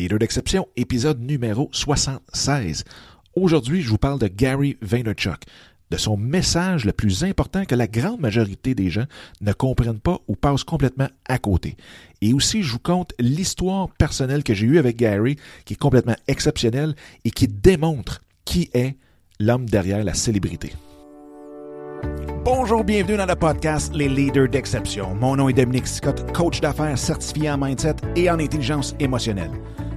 Leader d'exception, épisode numéro 76. Aujourd'hui, je vous parle de Gary Vaynerchuk, de son message le plus important que la grande majorité des gens ne comprennent pas ou passent complètement à côté. Et aussi, je vous conte l'histoire personnelle que j'ai eue avec Gary, qui est complètement exceptionnelle et qui démontre qui est l'homme derrière la célébrité. Bonjour, bienvenue dans le podcast Les Leaders d'Exception. Mon nom est Dominique Scott, coach d'affaires certifié en mindset et en intelligence émotionnelle.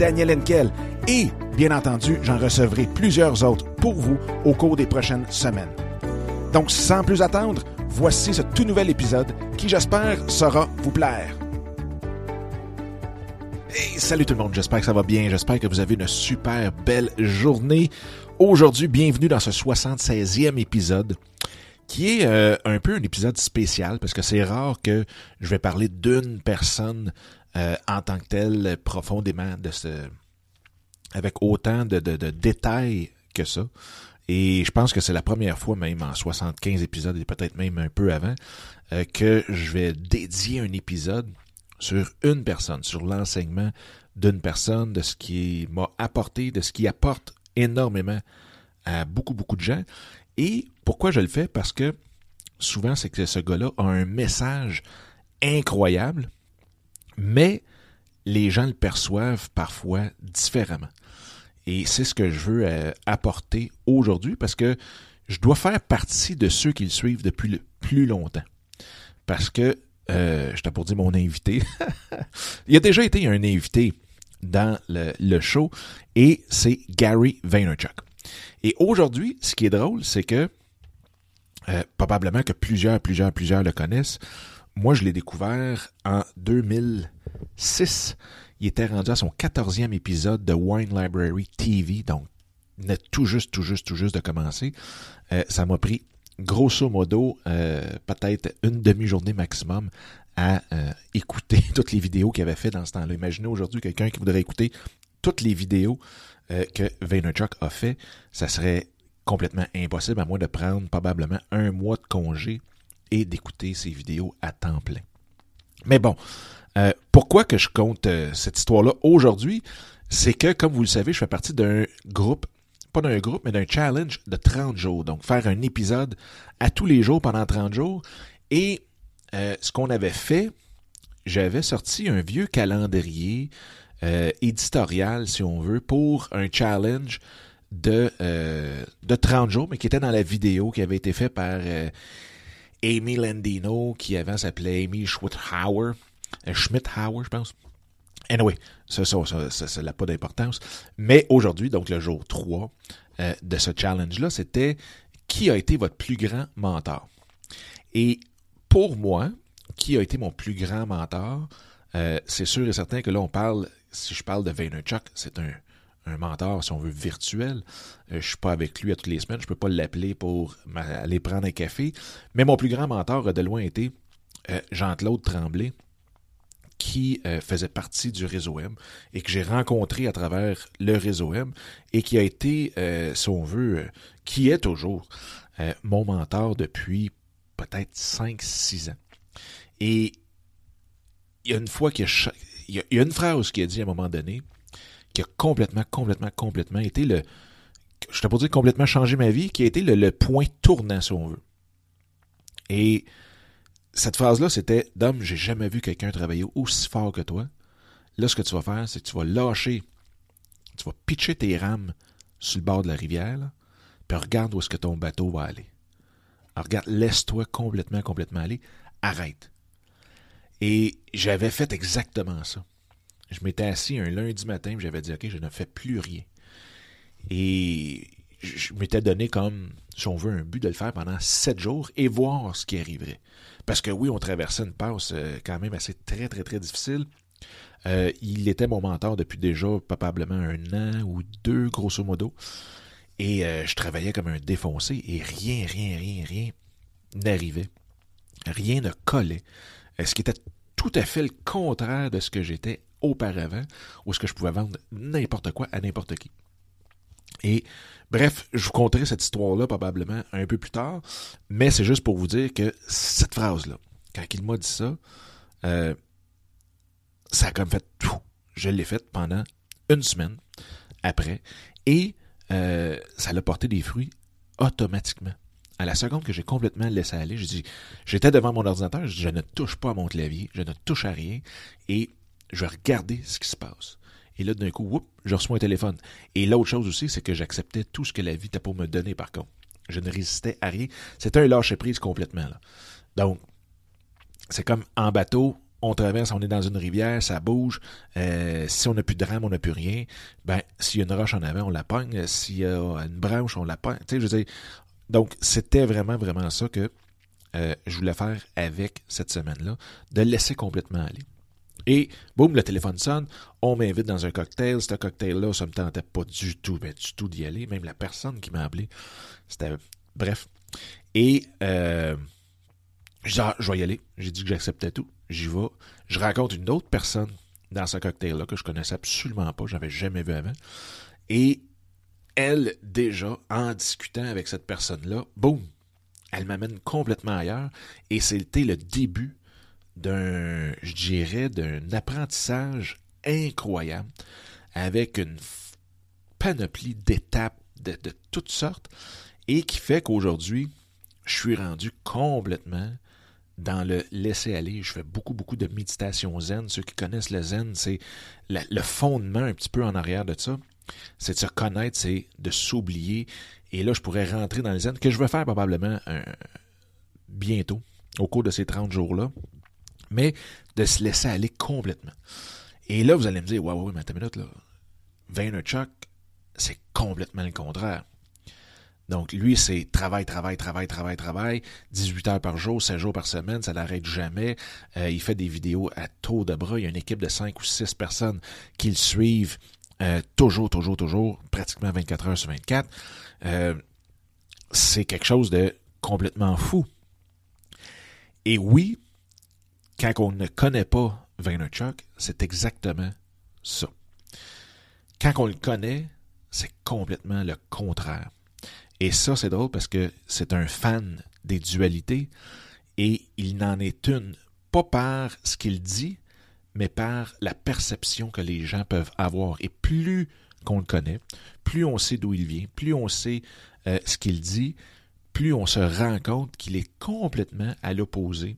Daniel Henkel et, bien entendu, j'en recevrai plusieurs autres pour vous au cours des prochaines semaines. Donc, sans plus attendre, voici ce tout nouvel épisode qui, j'espère, saura vous plaire. Salut tout le monde, j'espère que ça va bien, j'espère que vous avez une super belle journée. Aujourd'hui, bienvenue dans ce 76e épisode qui est euh, un peu un épisode spécial parce que c'est rare que je vais parler d'une personne euh, en tant que telle profondément de ce avec autant de, de, de détails que ça. Et je pense que c'est la première fois, même en 75 épisodes et peut-être même un peu avant, euh, que je vais dédier un épisode sur une personne, sur l'enseignement d'une personne, de ce qui m'a apporté, de ce qui apporte énormément à beaucoup, beaucoup de gens. Et pourquoi je le fais? Parce que souvent, c'est que ce gars-là a un message incroyable, mais les gens le perçoivent parfois différemment. Et c'est ce que je veux euh, apporter aujourd'hui parce que je dois faire partie de ceux qui le suivent depuis le plus longtemps. Parce que euh, je t'ai pour dire mon invité. il a déjà été un invité dans le, show et c'est Gary Vaynerchuk. Et aujourd'hui, ce qui est drôle, c'est que euh, probablement que plusieurs, plusieurs, plusieurs le connaissent. Moi, je l'ai découvert en 2006. Il était rendu à son 14e épisode de Wine Library TV, donc il tout juste, tout juste, tout juste de commencer. Euh, ça m'a pris grosso modo, euh, peut-être une demi-journée maximum à euh, écouter toutes les vidéos qu'il avait fait dans ce temps-là. Imaginez aujourd'hui quelqu'un qui voudrait écouter toutes les vidéos que Vaynerchuk a fait. Ça serait complètement impossible à moins de prendre probablement un mois de congé et d'écouter ces vidéos à temps plein. Mais bon, pourquoi que je compte cette histoire-là aujourd'hui? C'est que, comme vous le savez, je fais partie d'un groupe pas d'un groupe, mais d'un challenge de 30 jours. Donc, faire un épisode à tous les jours pendant 30 jours. Et euh, ce qu'on avait fait, j'avais sorti un vieux calendrier euh, éditorial, si on veut, pour un challenge de, euh, de 30 jours, mais qui était dans la vidéo qui avait été fait par Amy Landino, qui avant s'appelait Amy Schmidhauer, Schmidhauer, je pense. Anyway, ça, ça, ça, ça n'a pas d'importance. Mais aujourd'hui, donc le jour 3 euh, de ce challenge-là, c'était qui a été votre plus grand mentor? Et pour moi, qui a été mon plus grand mentor? Euh, c'est sûr et certain que là, on parle, si je parle de Vaynerchuk, c'est un, un mentor, si on veut, virtuel. Euh, je ne suis pas avec lui à toutes les semaines, je ne peux pas l'appeler pour aller prendre un café. Mais mon plus grand mentor a de loin été Jean-Claude Tremblay, qui euh, faisait partie du réseau M et que j'ai rencontré à travers le réseau M et qui a été, euh, si on veut, euh, qui est toujours mon mentor depuis peut-être 5-6 ans. Et il y a une fois qu'il y, a, une phrase qui a dit à un moment donné qui a complètement, complètement, complètement été le, je te pour dire complètement changé ma vie, qui a été le, le point tournant, si on veut. Et cette phrase-là, c'était Dom, j'ai jamais vu quelqu'un travailler aussi fort que toi. Là, ce que tu vas faire, c'est que tu vas lâcher, tu vas pitcher tes rames sur le bord de la rivière, puis regarde où est-ce que ton bateau va aller. regarde, laisse-toi complètement, complètement aller. Arrête. Et j'avais fait exactement ça. Je m'étais assis un lundi matin, j'avais dit, OK, je ne fais plus rien. Et je m'étais donné comme, si on veut, un but de le faire pendant sept jours et voir ce qui arriverait. Parce que oui, on traversait une passe euh, quand même assez très, très, très difficile. Euh, il était mon mentor depuis déjà probablement un an ou deux, grosso modo. Et euh, je travaillais comme un défoncé et rien, rien, rien, rien n'arrivait. Rien ne collait. Ce qui était tout à fait le contraire de ce que j'étais auparavant, où ce que je pouvais vendre n'importe quoi à n'importe qui. Et bref, je vous conterai cette histoire-là probablement un peu plus tard, mais c'est juste pour vous dire que cette phrase-là, quand il m'a dit ça, euh, ça a comme fait tout. Je l'ai faite pendant une semaine après, et euh, ça l'a porté des fruits automatiquement. À la seconde que j'ai complètement laissé aller, je dis, j'étais devant mon ordinateur, je, ne touche pas à mon clavier, je ne touche à rien, et je vais ce qui se passe. Et là, d'un coup, whoop, je reçois un téléphone. Et l'autre chose aussi, c'est que j'acceptais tout ce que la vie était pour me donner, par contre. Je ne résistais à rien. C'était un lâcher-prise complètement. Donc, c'est comme en bateau, on traverse, on est dans une rivière, ça bouge. Euh, si on n'a plus de rame, on n'a plus rien. Ben, s'il y a une roche en avant, on la pogne. S'il y a une branche, on la pogne. Tu sais, je veux dire, donc, c'était vraiment, vraiment ça que euh, je voulais faire avec cette semaine-là, de laisser complètement aller. Et boum, le téléphone sonne, on m'invite dans un cocktail. Ce cocktail-là, ça me tentait pas du tout, ben, du tout d'y aller. Même la personne qui m'a appelé, c'était. Bref. Et euh, je ah, je vais y aller. J'ai dit que j'acceptais tout. J'y vais. Je raconte une autre personne dans ce cocktail-là que je connaissais absolument pas, j'avais jamais vu avant. Et elle, déjà, en discutant avec cette personne-là, boum, elle m'amène complètement ailleurs. Et c'était le début d'un, je dirais, d'un apprentissage incroyable avec une panoplie d'étapes de, toutes sortes et qui fait qu'aujourd'hui, je suis rendu complètement dans le laisser aller. Je fais beaucoup, beaucoup de méditation zen. Ceux qui connaissent le zen, c'est le fondement un petit peu en arrière de ça. C'est de se connaître, c'est de s'oublier. Et là, je pourrais rentrer dans le zen, que je vais faire probablement euh, bientôt, au cours de ces 30 jours-là mais de se laisser aller complètement. Et là, vous allez me dire, ouais, ouais, mais attends une minute, là. Vaynerchuk, c'est complètement le contraire. Donc, lui, c'est travail, travail, travail, travail, travail, 18 heures par jour, 7 jours par semaine, ça n'arrête jamais. Euh, il fait des vidéos à taux de bras. Il y a une équipe de 5 ou 6 personnes qui le suivent euh, toujours, toujours, toujours, pratiquement 24 heures sur 24. Euh, c'est quelque chose de complètement fou. Et oui, quand on ne connaît pas Vaynerchuk, c'est exactement ça. Quand on le connaît, c'est complètement le contraire. Et ça, c'est drôle parce que c'est un fan des dualités et il n'en est une, pas par ce qu'il dit, mais par la perception que les gens peuvent avoir. Et plus qu'on le connaît, plus on sait d'où il vient, plus on sait euh, ce qu'il dit, plus on se rend compte qu'il est complètement à l'opposé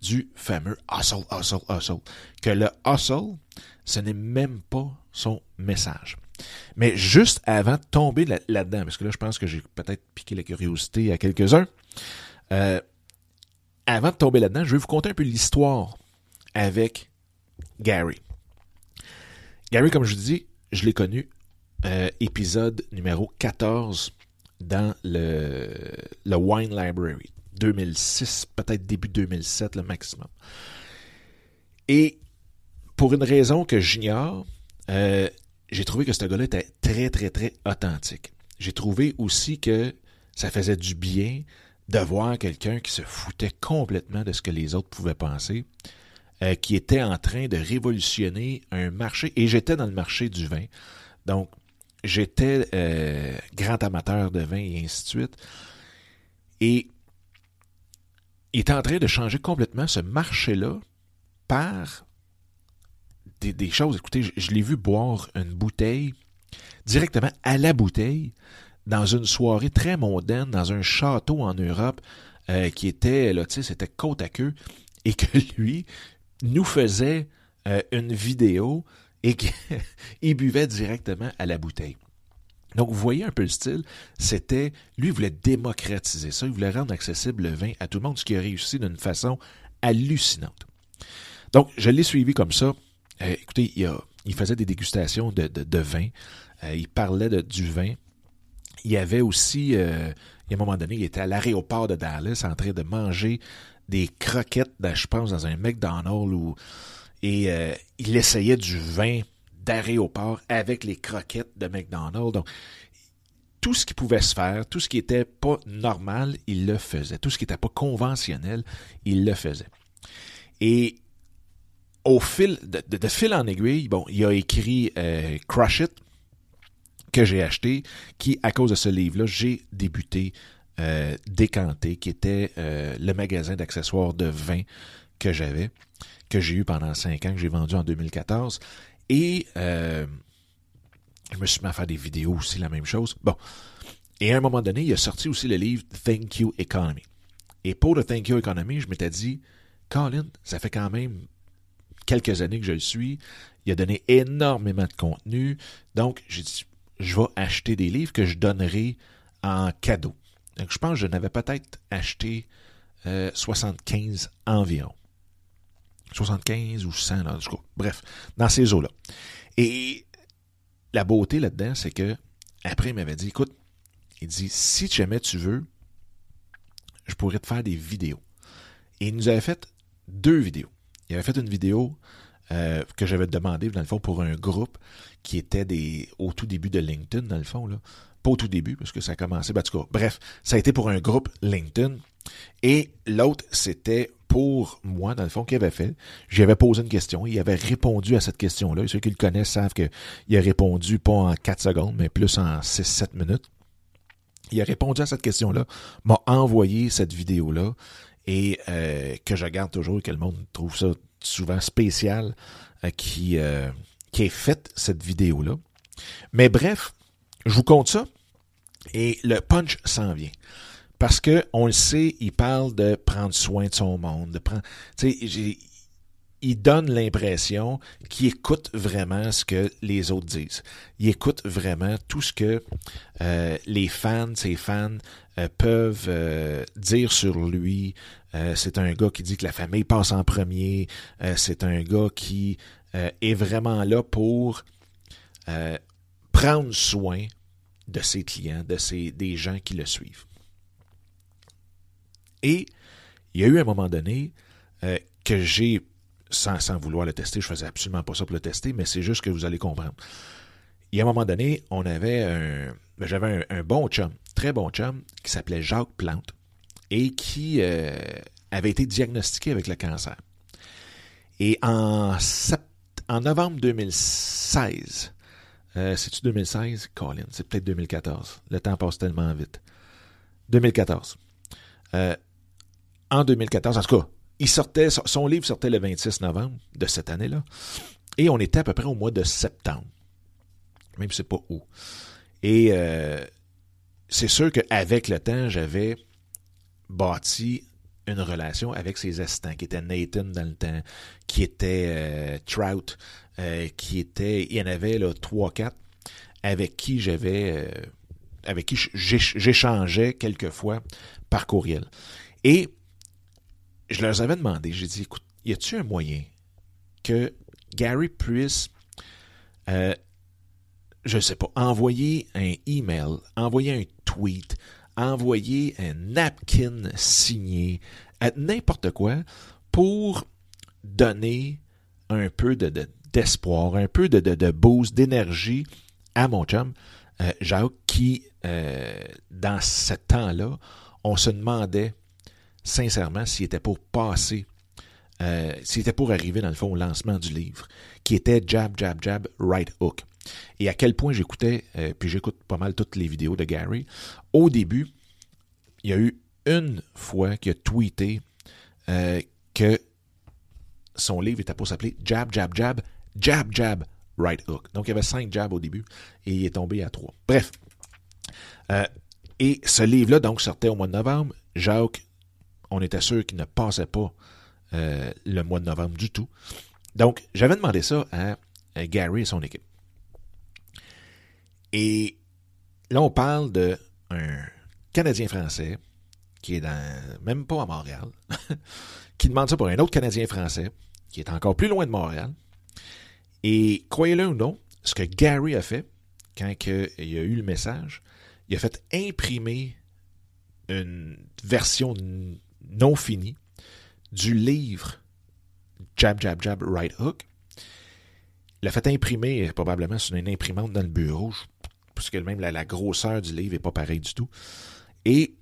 du fameux hustle, hustle, hustle. Que le hustle, ce n'est même pas son message. Mais juste avant de tomber là-dedans, parce que là, je pense que j'ai peut-être piqué la curiosité à quelques-uns, euh, avant de tomber là-dedans, je vais vous conter un peu l'histoire avec Gary. Gary, comme je vous dis, je l'ai connu, euh, épisode numéro 14 dans le, le Wine Library. 2006, peut-être début 2007 le maximum. Et pour une raison que j'ignore, euh, j'ai trouvé que ce gars-là était très, très, très authentique. J'ai trouvé aussi que ça faisait du bien de voir quelqu'un qui se foutait complètement de ce que les autres pouvaient penser, euh, qui était en train de révolutionner un marché. Et j'étais dans le marché du vin. Donc, j'étais euh, grand amateur de vin et ainsi de suite. Et il est en train de changer complètement ce marché-là par des, choses. Écoutez, je, l'ai vu boire une bouteille directement à la bouteille dans une soirée très mondaine, dans un château en Europe euh, qui était, là, tu sais, c'était côte à queue, et que lui nous faisait euh, une vidéo et qu'il buvait directement à la bouteille. Donc, vous voyez un peu le style. C'était, lui, voulait démocratiser ça. Il voulait rendre accessible le vin à tout le monde, ce qui a réussi d'une façon hallucinante. Donc, je l'ai suivi comme ça. Euh, écoutez, il, faisait des dégustations de, de, vin. Euh, il parlait du vin. Il y avait aussi, à un moment donné, il était à l'aéroport de Dallas en train de manger des croquettes, je pense, dans un McDonald's Et euh, il essayait du vin d'aéroport avec les croquettes de McDonald's. Donc, tout ce qui pouvait se faire, tout ce qui n'était pas normal, il le faisait. Tout ce qui n'était pas conventionnel, il le faisait. Et au fil de, fil en aiguille, bon, il a écrit euh, Crush It que j'ai acheté, qui à cause de ce livre-là, j'ai débuté euh, Décanté, qui était euh, le magasin d'accessoires de vin que j'avais, que j'ai eu pendant cinq ans, que j'ai vendu en 2014. Et euh, je me suis mis à faire des vidéos aussi, la même chose. Bon. Et à un moment donné, il a sorti aussi le livre Thank You Economy. Et pour le Thank You Economy, je m'étais dit, Colin, ça fait quand même quelques années que je le suis. Il a donné énormément de contenu. Donc, j'ai dit, je vais acheter des livres que je donnerai en cadeau. Donc, je pense que je n'avais peut-être acheté 75 euh, environ. 75 ou 100, là, bref, dans ces eaux-là. Et la beauté là-dedans, c'est que après, il m'avait dit, écoute, il dit, si jamais tu veux, je pourrais te faire des vidéos. Et il nous avait fait deux vidéos. Il avait fait une vidéo euh, que j'avais demandé, dans le fond, pour un groupe qui était des au tout début de LinkedIn, dans le fond. Là. Pas au tout début, parce que ça a commencé. Ben, bref, ça a été pour un groupe LinkedIn. Et l'autre, c'était pour moi, dans le fond, qu'il avait fait. J'avais posé une question. Il avait répondu à cette question-là. ceux qui le connaissent savent qu'il a répondu pas en 4 secondes, mais plus en 6-7 minutes. Il a répondu à cette question-là, m'a envoyé cette vidéo-là et euh, que je garde toujours et que le monde trouve ça souvent spécial euh, qui, euh, qui fait cette vidéo-là. Mais bref, je vous compte ça et le punch s'en vient. Parce que on le sait, il parle de prendre soin de son monde, de prendre. il donne l'impression qu'il écoute vraiment ce que les autres disent. Il écoute vraiment tout ce que euh, les fans, ses fans, euh, peuvent euh, dire sur lui. c'est un gars qui dit que la famille passe en premier. c'est un gars qui est vraiment là pour prendre soin de ses clients, de ses, des gens qui le suivent. Et il y a eu un moment donné euh, que j'ai, sans, vouloir le tester, je faisais absolument pas ça pour le tester, mais c'est juste que vous allez comprendre. Il y a un moment donné, on avait ben, j'avais un, bon chum, très bon chum, qui s'appelait Jacques Plante et qui euh, avait été diagnostiqué avec le cancer. Et en novembre 2016, euh, c'est-tu 2016? Colin, c'est peut-être 2014. Le temps passe tellement vite. 2014. Euh, en 2014, en tout cas, il sortait, son livre sortait le 26 novembre de cette année-là. Et on était à peu près au mois de septembre. Même si c'est pas où. Et euh, c'est sûr qu'avec le temps, j'avais bâti une relation avec ses assistants, qui était Nathan dans le temps, qui était euh, Trout, euh, qui était, il y en avait là trois, quatre, avec qui j'avais, avec qui j'échangeais quelquefois par courriel. Et je leur avais demandé, j'ai dit, écoute, y a-t-il un moyen que Gary puisse, euh, je ne sais pas, envoyer un email, envoyer un tweet, envoyer un napkin signé, n'importe quoi, pour donner un peu de, d'espoir, un peu de, de, boost, d'énergie à mon chum, euh, Jacques, qui, euh, dans ce temps-là, on se demandait sincèrement, s'il était pour passer, euh, s'il était pour arriver, dans le fond, au lancement du livre, qui était Jab, Jab, Jab, Right Hook. Et à quel point j'écoutais, euh, puis j'écoute pas mal toutes les vidéos de Gary, au début, il y a eu une fois qu'il a tweeté euh, que son livre était pour s'appeler Jab, Jab, Jab, Jab, Jab, Right Hook. Donc il y avait cinq jabs au début et il est tombé à trois. Bref. et ce livre-là, donc, sortait au mois de novembre. Jacques on était sûr qu'il ne passait pas euh, le mois de novembre du tout. Donc, j'avais demandé ça à, Gary et son équipe. Et là, on parle d'un Canadien-Français qui est dans, même pas à Montréal, qui demande ça pour un autre Canadien-Français qui est encore plus loin de Montréal. Et croyez-le ou non, ce que Gary a fait quand il a eu le message, il a fait imprimer une version non fini du livre jab, jab, jab, right hook. Il l'a fait imprimer probablement sur une imprimante dans le bureau, puisque même la, grosseur du livre n'est pas pareille du tout. Et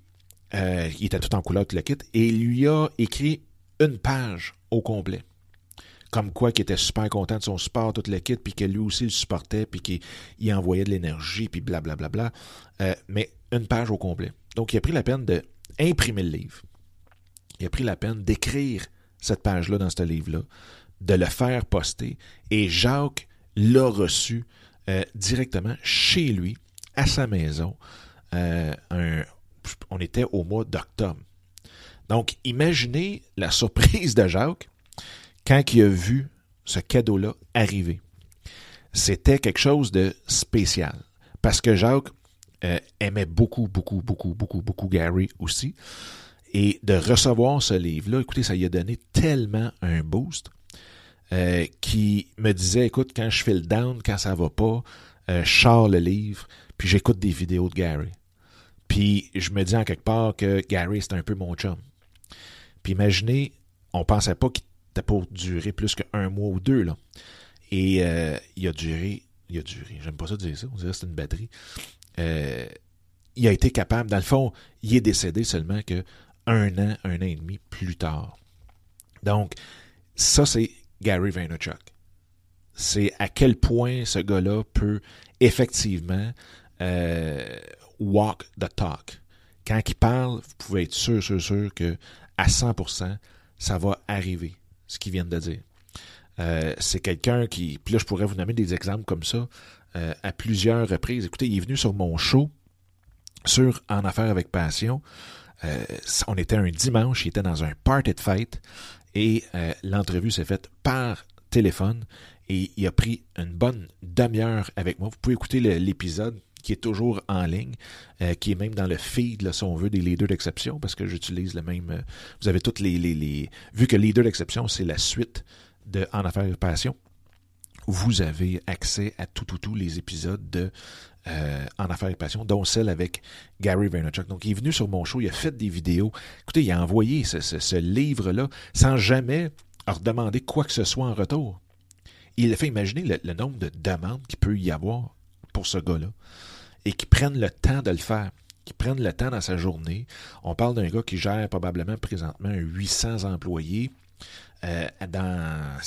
euh, il était tout en couleur, tout le kit, et il lui a écrit une page au complet. Comme quoi qu'il était super content de son sport, tout le kit, puis que lui aussi le supportait, puis qu'il envoyait de l'énergie, puis blablabla. Bla, bla, bla. Euh, mais une page au complet. Donc, il a pris la peine d'imprimer le livre. Il a pris la peine d'écrire cette page-là dans ce livre-là, de le faire poster, et Jacques l'a reçu euh, directement chez lui, à sa maison. Euh, on était au mois d'octobre. Donc, imaginez la surprise de Jacques quand il a vu ce cadeau-là arriver. C'était quelque chose de spécial. Parce que Jacques euh, aimait beaucoup, beaucoup, beaucoup, beaucoup, beaucoup Gary aussi. Et de recevoir ce livre-là, écoutez, ça lui a donné tellement un boost euh, qui me disait, écoute, quand je fais le down, quand ça va pas, euh, je sors le livre, puis j'écoute des vidéos de Gary. Puis je me dis en quelque part que Gary, c'est un peu mon chum. Puis imaginez, on pensait pas qu'il était pour durer plus qu'un mois ou deux, là. Et euh, il a duré, il a duré, j'aime pas ça dire ça, on dirait que c'est une batterie. Il a été capable, dans le fond, il est décédé seulement que un an, un an et demi plus tard. Donc, ça, c'est Gary Vaynerchuk. C'est à quel point ce gars-là peut effectivement euh, walk the talk. Quand il parle, vous pouvez être sûr, sûr, sûr que à 100%, ça va arriver, ce qu'il vient de dire. Euh, c'est quelqu'un qui, puis là, je pourrais vous nommer des exemples comme ça euh, à plusieurs reprises. Écoutez, il est venu sur mon show sur En Affaires avec Passion. On était un dimanche, il était dans un party de fête et l'entrevue s'est faite par téléphone et il a pris une bonne demi-heure avec moi. Vous pouvez écouter l'épisode qui est toujours en ligne, euh, qui est même dans le feed, là, si on veut, des leaders d'exception, parce que j'utilise le même. Euh, vous avez toutes les, les, Vu que leader d'exception, c'est la suite de En Affaires et Passion, vous avez accès à tout, tout, tous les épisodes de euh, En Affaires et Passion, dont celle avec Gary Vaynerchuk. Donc, il est venu sur mon show, il a fait des vidéos. Écoutez, il a envoyé ce, livre-là sans jamais leur demander quoi que ce soit en retour. Il a fait imaginer le nombre de demandes qu'il peut y avoir pour ce gars-là et qui prennent le temps de le faire, qui prennent le temps dans sa journée. On parle d'un gars qui gère probablement présentement 800 employés euh, dans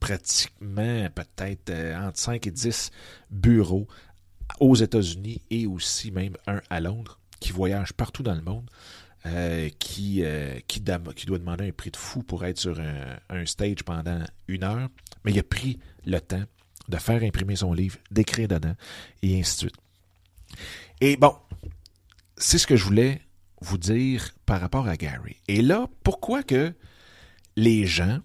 pratiquement peut-être euh, entre 5 et 10 bureaux aux États-Unis et aussi même un à Londres, qui voyage partout dans le monde. Euh, qui, qui, qui, doit demander un prix de fou pour être sur un, un, stage pendant une heure, mais il a pris le temps de faire imprimer son livre, d'écrire dedans, et ainsi de suite. Et bon, c'est ce que je voulais vous dire par rapport à Gary. Et là, pourquoi que les gens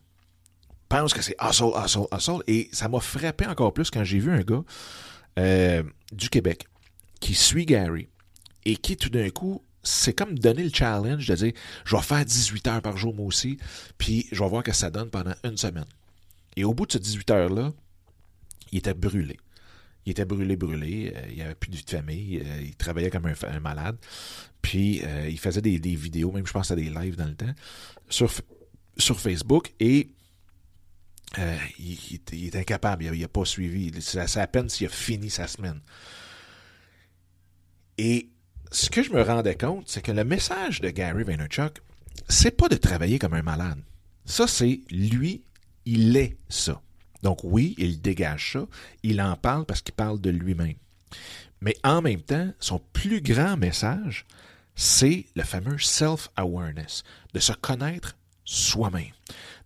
pensent que c'est hustle, hustle, hustle, et ça m'a frappé encore plus quand j'ai vu un gars euh, du Québec qui suit Gary et qui tout d'un coup c'est comme donner le challenge de dire je vais faire 18 heures par jour moi aussi, puis je vais voir que ça donne pendant une semaine. Et au bout de ces 18 heures-là, il était brûlé. Il était brûlé, brûlé. Euh, il avait plus de vie de famille. Euh, il travaillait comme un, malade. Puis euh, il faisait des, vidéos, même je pense à des lives dans le temps, sur, sur Facebook. Et il, est incapable. Il n'a pas suivi. C'est à peine s'il a fini sa semaine. Et ce que je me rendais compte, c'est que le message de Gary Vaynerchuk, c'est pas de travailler comme un malade. Ça, c'est lui, il est ça. Donc oui, il dégage ça, il en parle parce qu'il parle de lui-même. Mais en même temps, son plus grand message, c'est le fameux self-awareness, de se connaître soi-même,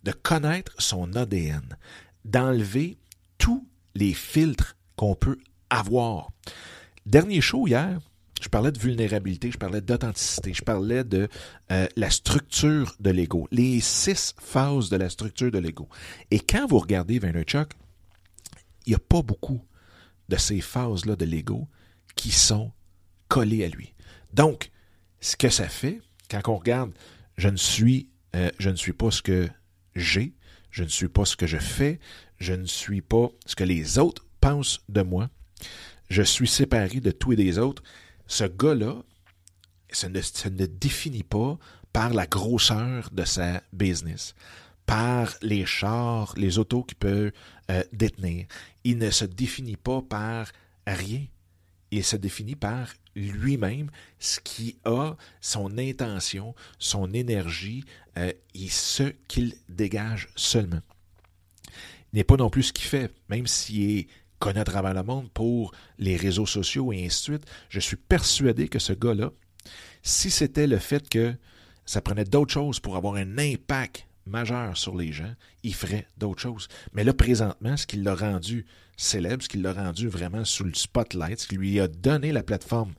de connaître son ADN, d'enlever tous les filtres qu'on peut avoir. Dernier show hier, je parlais de vulnérabilité, je parlais d'authenticité, je parlais de euh, la structure de l'ego, les six phases de la structure de l'ego. Et quand vous regardez Vaynerchuk, il n'y a pas beaucoup de ces phases-là de l'ego qui sont collées à lui. Donc, ce que ça fait, quand on regarde, je ne suis, euh, je ne suis pas ce que j'ai, je ne suis pas ce que je fais, je ne suis pas ce que les autres pensent de moi, je suis séparé de tout et des autres, ce gars-là, ça ne, définit pas par la grosseur de sa business, par les chars, les autos qu'il peut euh, détenir. Il ne se définit pas par rien. Il se définit par lui-même, ce qui a son intention, son énergie euh, et ce qu'il dégage seulement. Il n'est pas non plus ce qu'il fait, même s'il est connu à travers le monde pour les réseaux sociaux et ainsi de suite. Je suis persuadé que ce gars-là, si c'était le fait que ça prenait d'autres choses pour avoir un impact majeur sur les gens, il ferait d'autres choses. Mais là, présentement, ce qui l'a rendu célèbre, ce qui l'a rendu vraiment sous le spotlight, ce qui lui a donné la plateforme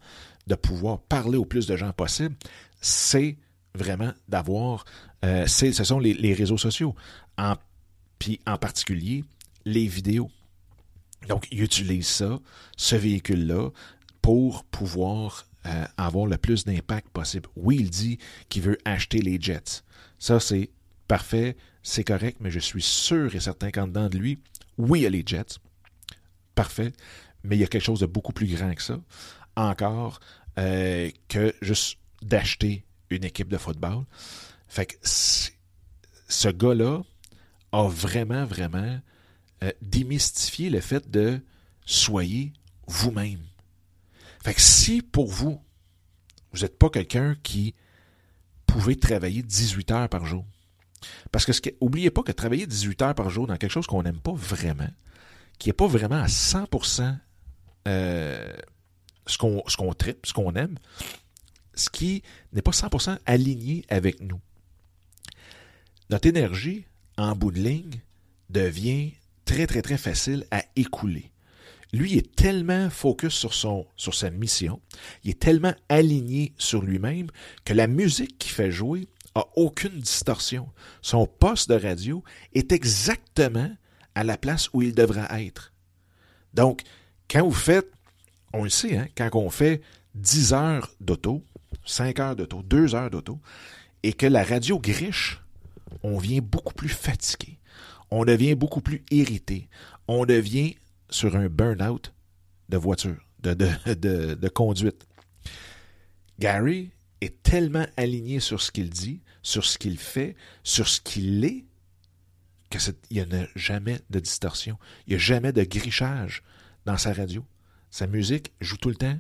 de pouvoir parler au plus de gens possible, c'est vraiment d'avoir, euh, ce sont les, réseaux sociaux, en, puis en particulier les vidéos. Donc, il utilise ça, ce véhicule-là, pour pouvoir euh, avoir le plus d'impact possible. Oui, il dit qu'il veut acheter les jets. Ça, c'est parfait, c'est correct, mais je suis sûr et certain qu'en dedans de lui, oui, il y a les Jets, parfait, mais il y a quelque chose de beaucoup plus grand que ça, encore, euh, que juste d'acheter une équipe de football. Fait que ce gars-là a vraiment, vraiment euh, démystifié le fait de soyez vous-même. Fait que si pour vous, vous n'êtes pas quelqu'un qui pouvait travailler 18 heures par jour, parce que, ce oubliez pas que travailler 18 heures par jour dans quelque chose qu'on n'aime pas vraiment, qui n'est pas vraiment à 100% euh, ce qu'on ce qu'on tripe, ce qu'on aime, ce qui n'est pas 100% aligné avec nous. Notre énergie, en bout de ligne, devient très, très, très facile à écouler. Lui est tellement focus sur, sur sa mission, il est tellement aligné sur lui-même que la musique qu'il fait jouer aucune distorsion. Son poste de radio est exactement à la place où il devrait être. Donc, quand vous faites, on le sait, hein, quand on fait 10 heures d'auto, 5 heures d'auto, 2 heures d'auto, et que la radio griche, on vient beaucoup plus fatigué, on devient beaucoup plus irrité, on devient sur un burn-out de voiture, de, de, de conduite. Gary est tellement aligné sur ce qu'il dit, sur ce qu'il fait, sur ce qu'il est, qu'il n'y a jamais de distorsion. Il n'y a jamais de grichage dans sa radio. Sa musique joue tout le temps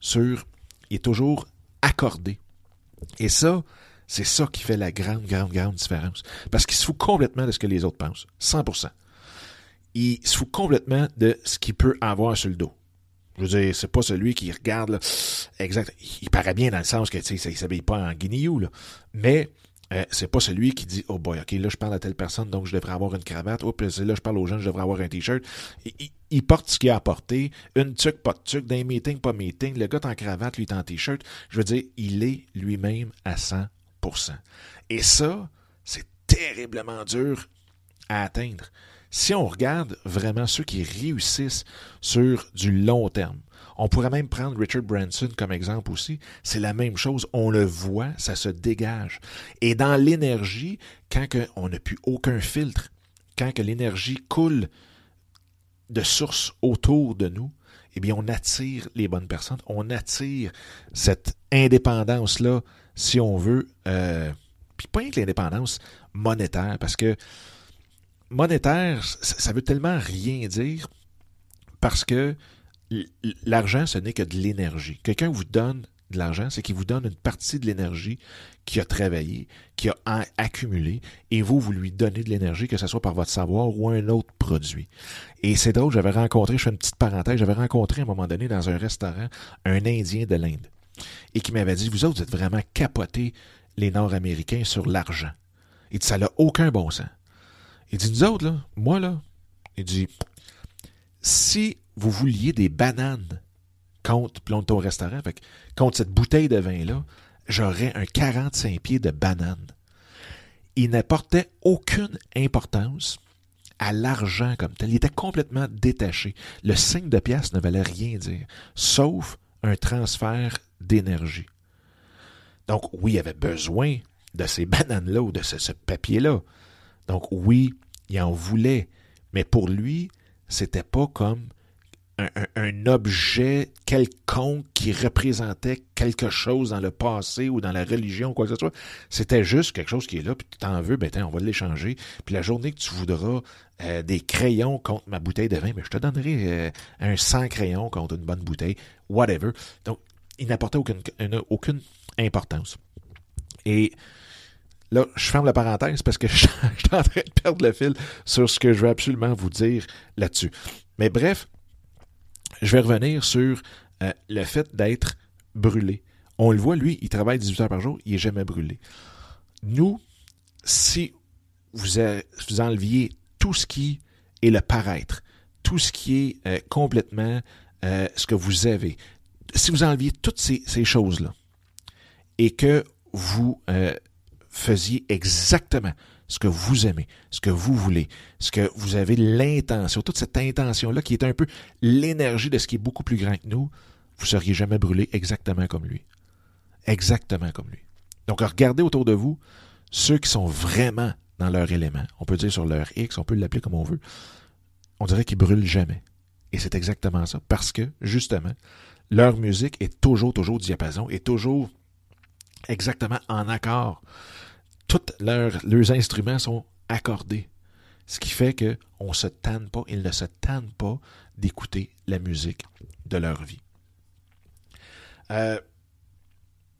sur. Il est toujours accordé. Et ça, c'est ça qui fait la grande, grande, grande différence. Parce qu'il se fout complètement de ce que les autres pensent. 100%. Il se fout complètement de ce qu'il peut avoir sur le dos. Je veux dire, c'est pas celui qui regarde, exact. Il paraît bien dans le sens que, tu sais, il s'habille pas en guinéou, là. Mais, euh, c'est pas celui qui dit, oh boy, ok, là, je parle à telle personne, donc je devrais avoir une cravate. Puis là, je parle aux gens, je devrais avoir un t-shirt. Il, porte ce qu'il a apporté. Une tuque, pas de tuque. D'un meeting, pas meeting. Le gars est en cravate, lui est en t-shirt. Je veux dire, il est lui-même à 100%. Et ça, c'est terriblement dur à atteindre si on regarde vraiment ceux qui réussissent sur du long terme, on pourrait même prendre Richard Branson comme exemple aussi. C'est la même chose. On le voit, ça se dégage. Et dans l'énergie, quand on n'a plus aucun filtre, quand l'énergie coule de sources autour de nous, eh bien, on attire les bonnes personnes. On attire cette indépendance-là, si on veut. Euh, puis pas que l'indépendance monétaire, parce que monétaire, ça veut tellement rien dire parce que l'argent, ce n'est que de l'énergie. Quelqu'un vous donne de l'argent, c'est qu'il vous donne une partie de l'énergie qui a travaillé, qui a accumulé, et vous, vous lui donnez de l'énergie, que ce soit par votre savoir ou un autre produit. Et c'est drôle, j'avais rencontré, je fais une petite parenthèse, j'avais rencontré à un moment donné dans un restaurant un Indien de l'Inde, et qui m'avait dit, vous autres, vous êtes vraiment capotés, les Nord-Américains, sur l'argent. Dit, ça n'a aucun bon sens. Il dit, nous autres, là, moi, là, il dit, si vous vouliez des bananes contre, puis au restaurant, contre cette bouteille de vin-là, j'aurais un 45 pieds de bananes. Il n'apportait aucune importance à l'argent comme tel. Il était complètement détaché. Le 5 de pièce ne valait rien dire, sauf un transfert d'énergie. Donc, oui, il avait besoin de ces bananes-là ou de ce papier-là. Donc oui, il en voulait, mais pour lui, c'était pas comme un, objet quelconque qui représentait quelque chose dans le passé ou dans la religion ou quoi que ce soit. C'était juste quelque chose qui est là, puis tu t'en veux, ben on va l'échanger. Puis la journée que tu voudras euh, des crayons contre ma bouteille de vin, mais ben, je te donnerai euh, un 100 crayons contre une bonne bouteille, whatever. Donc, il n'apportait aucune, aucune importance. Et là, je ferme la parenthèse parce que je suis en train de perdre le fil sur ce que je veux absolument vous dire là-dessus. Mais bref, je vais revenir sur euh, le fait d'être brûlé. On le voit, lui, il travaille 18 heures par jour, il n'est jamais brûlé. Nous, si vous, enleviez tout ce qui est le paraître, tout ce qui est euh, complètement euh, ce que vous avez, si vous enleviez toutes ces, choses-là et que vous faisiez exactement ce que vous aimez, ce que vous voulez, ce que vous avez l'intention, toute cette intention-là qui est un peu l'énergie de ce qui est beaucoup plus grand que nous, vous seriez jamais brûlé exactement comme lui. Exactement comme lui. Donc, regardez autour de vous ceux qui sont vraiment dans leur élément. On peut dire sur leur X, on peut l'appeler comme on veut. On dirait qu'ils brûlent jamais. Et c'est exactement ça. Parce que, justement, leur musique est toujours, toujours diapason, est toujours exactement en accord tous leurs, instruments sont accordés. Ce qui fait qu'on ne se tanne pas, ils ne se tannent pas d'écouter la musique de leur vie. Euh,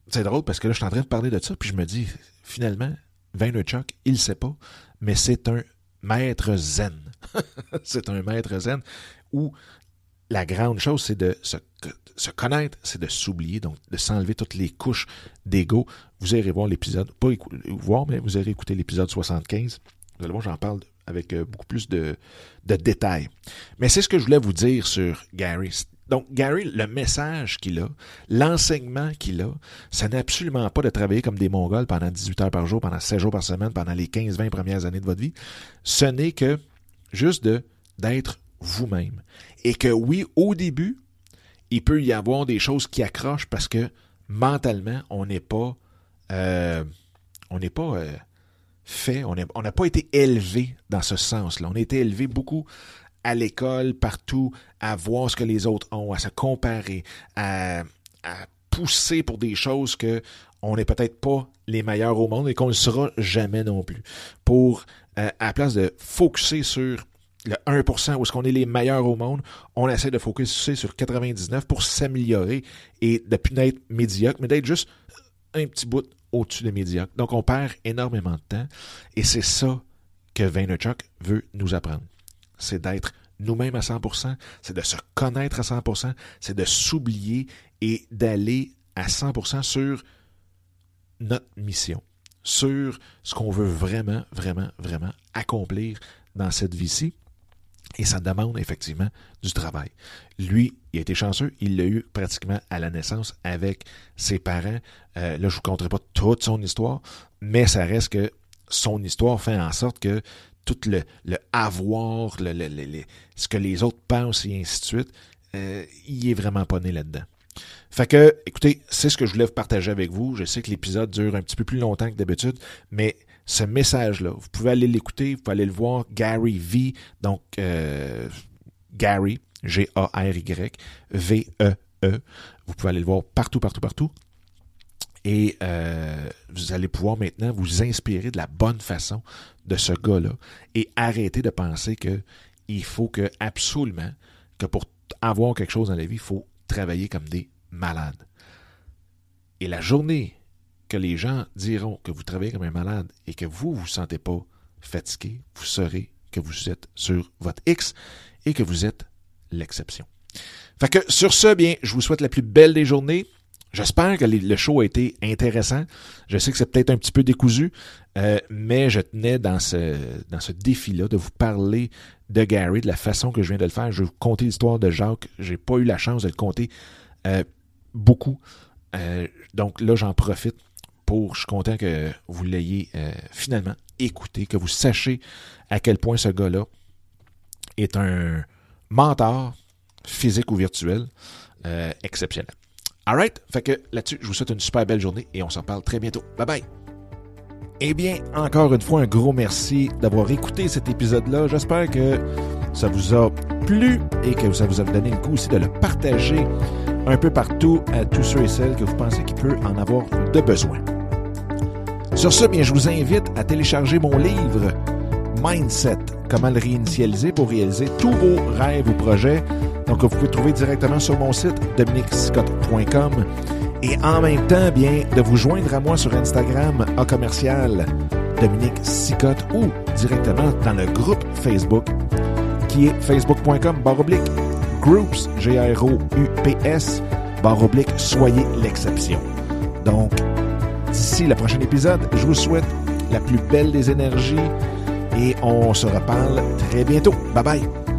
c'est drôle parce que là, je suis en train de parler de ça, puis je me dis, finalement, Vaynerchuk, il ne sait pas, mais c'est un maître zen. c'est un maître zen où la grande chose, c'est de se, connaître, c'est de s'oublier, donc de s'enlever toutes les couches d'ego. Vous irez voir l'épisode, pas voir, mais vous irez écouter l'épisode 75. Vous allez voir, j'en parle avec euh, beaucoup plus de, détails. Mais c'est ce que je voulais vous dire sur Gary. Donc, Gary, le message qu'il a, l'enseignement qu'il a, ce n'est absolument pas de travailler comme des Mongols pendant 18 heures par jour, pendant 7 jours par semaine, pendant les 15-20 premières années de votre vie. Ce n'est que juste d'être vous-même. Et que oui, au début, il peut y avoir des choses qui accrochent parce que mentalement, on n'est pas, euh, on n'est pas euh, fait, on n'a pas été élevé dans ce sens-là. On a été élevé beaucoup à l'école, partout, à voir ce que les autres ont, à se comparer, à, pousser pour des choses que on n'est peut-être pas les meilleurs au monde et qu'on ne sera jamais non plus. Pour, euh, à la place de focuser sur le 1% où est-ce qu'on est les meilleurs au monde, on essaie de focuser sur 99 pour s'améliorer et de plus d'être médiocre, mais d'être juste un petit bout au-dessus de médiocre. Donc on perd énormément de temps et c'est ça que Vaynerchuk veut nous apprendre. C'est d'être nous-mêmes à 100%, c'est de se connaître à 100%, c'est de s'oublier et d'aller à 100% sur notre mission, sur ce qu'on veut vraiment, vraiment, vraiment accomplir dans cette vie-ci. Et ça demande effectivement du travail. Lui, il a été chanceux, il l'a eu pratiquement à la naissance avec ses parents. Euh, là, je ne vous conterai pas toute son histoire, mais ça reste que son histoire fait en sorte que tout le, le avoir, le, ce que les autres pensent et ainsi de suite, euh, il est vraiment pas né là-dedans. Fait que, écoutez, c'est ce que je voulais vous partager avec vous. Je sais que l'épisode dure un petit peu plus longtemps que d'habitude, mais ce message-là. Vous pouvez aller l'écouter, vous pouvez aller le voir. Gary V, donc euh, Gary, G-A-R-Y, V-E-E. -E. Vous pouvez aller le voir partout, partout, partout. Et euh, vous allez pouvoir maintenant vous inspirer de la bonne façon de ce gars-là et arrêter de penser que il faut que absolument que pour avoir quelque chose dans la vie, il faut travailler comme des malades. Et la journée que les gens diront que vous travaillez comme un malade et que vous ne vous sentez pas fatigué, vous saurez que vous êtes sur votre X et que vous êtes l'exception. Fait que sur ce, bien, je vous souhaite la plus belle des journées. J'espère que le show a été intéressant. Je sais que c'est peut-être un petit peu décousu, euh, mais je tenais dans ce, dans ce défi-là de vous parler de Gary, de la façon que je viens de le faire. Je vais vous conter l'histoire de Jacques. J'ai pas eu la chance de le conter euh, beaucoup. Euh, donc là, j'en profite je suis content que vous l'ayez euh, finalement écouté, que vous sachiez à quel point ce gars-là est un mentor physique ou virtuel euh, exceptionnel. Alright? Fait que là-dessus, je vous souhaite une super belle journée et on s'en parle très bientôt. Bye bye! Eh bien, encore une fois, un gros merci d'avoir écouté cet épisode-là. J'espère que ça vous a plu et que ça vous a donné le coup aussi de le partager un peu partout à tous ceux et celles que vous pensez qu'il peut en avoir de besoin. Sur ce, bien, je vous invite à télécharger mon livre Mindset, comment le réinitialiser pour réaliser tous vos rêves ou projets. Donc, vous pouvez trouver directement sur mon site dominicscott.com et en même temps, bien, de vous joindre à moi sur Instagram à commercial Dominique Sicotte ou directement dans le groupe Facebook qui est facebook.com baroblique groups, G-R-O-U-P-S, baroblique soyez l'exception. Donc, d'ici le prochain épisode, je vous souhaite la plus belle des énergies et on se reparle très bientôt. Bye bye!